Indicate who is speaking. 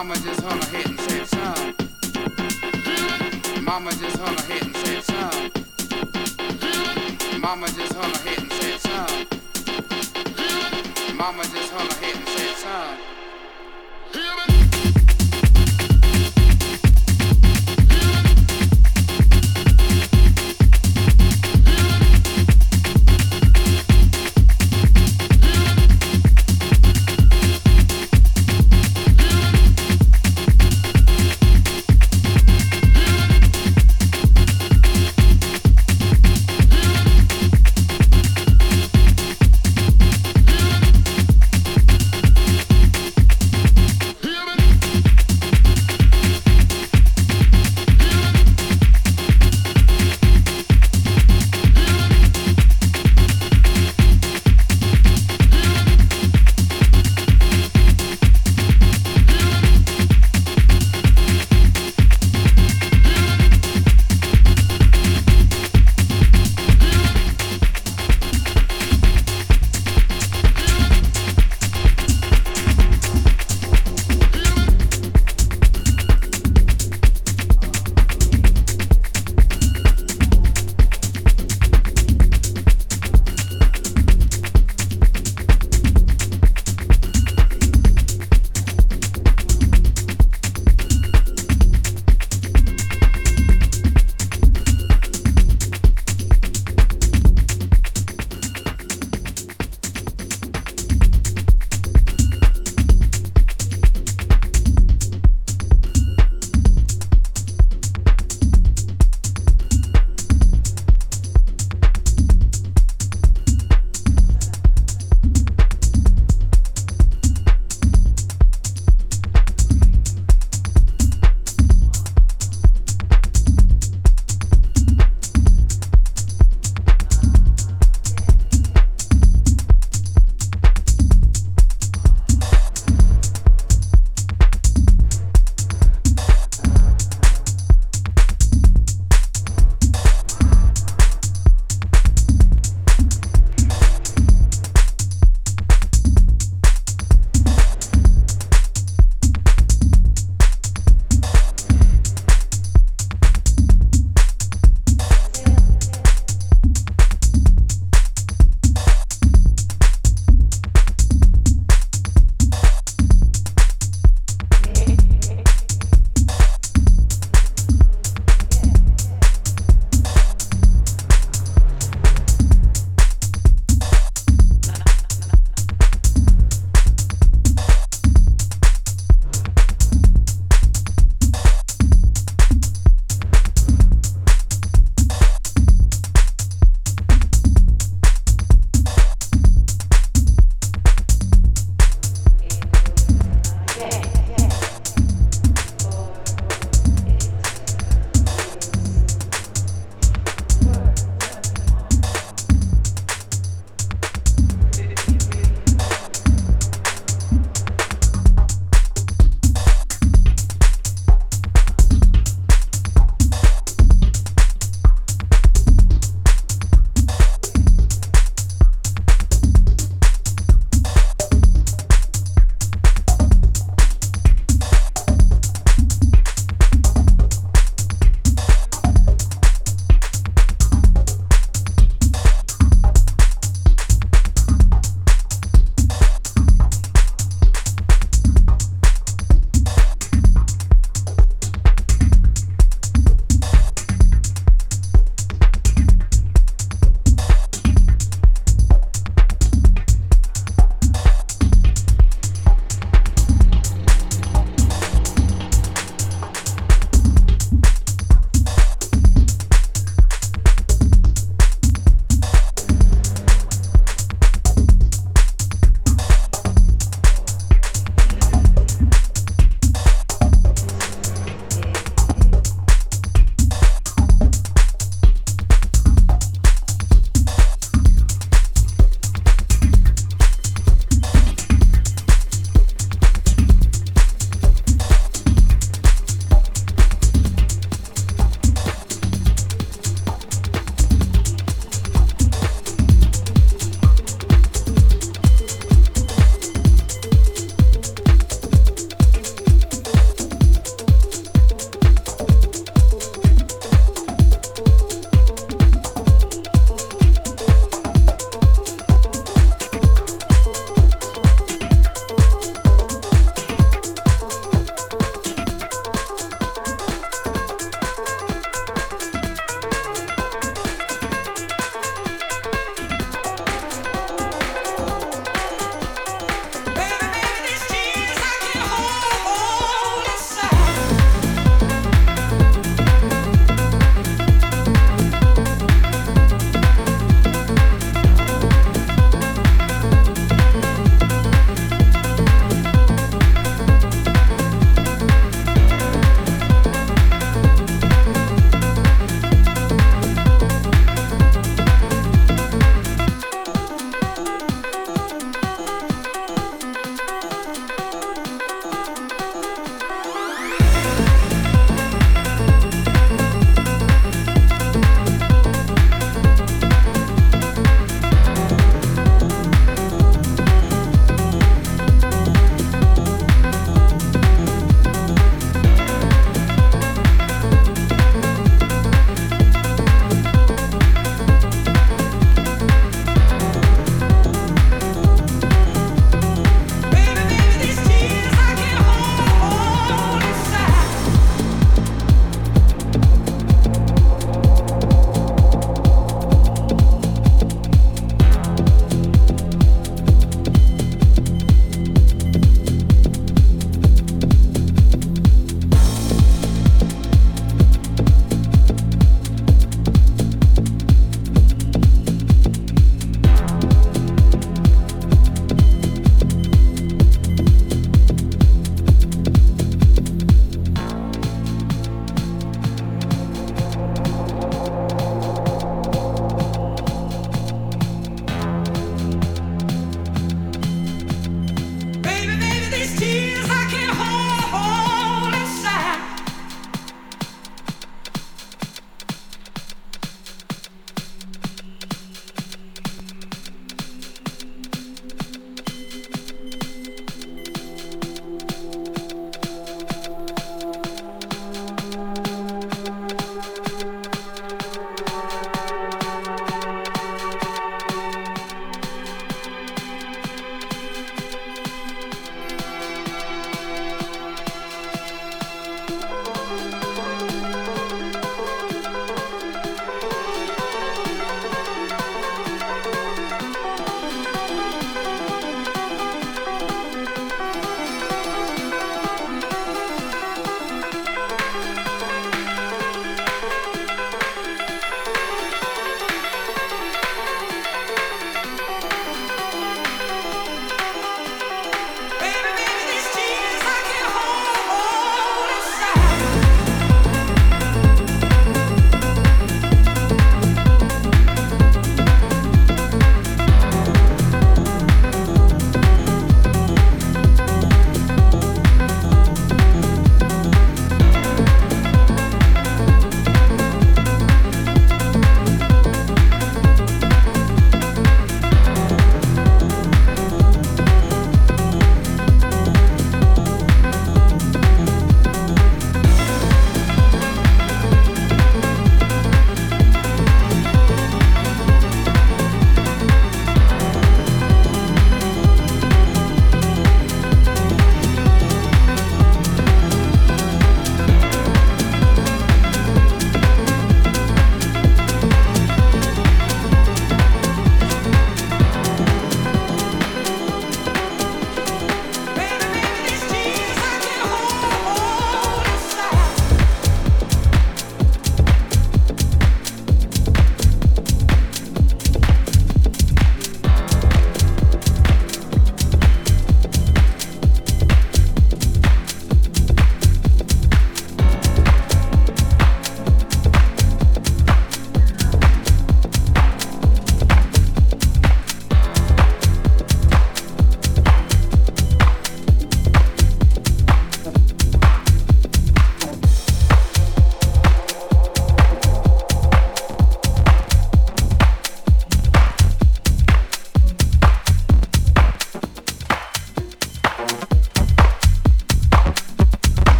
Speaker 1: Mama just hung her head and said, son. Mama just hung her head and said, son. Mama just hung her head and said, son. Mama just hung her head and said, son.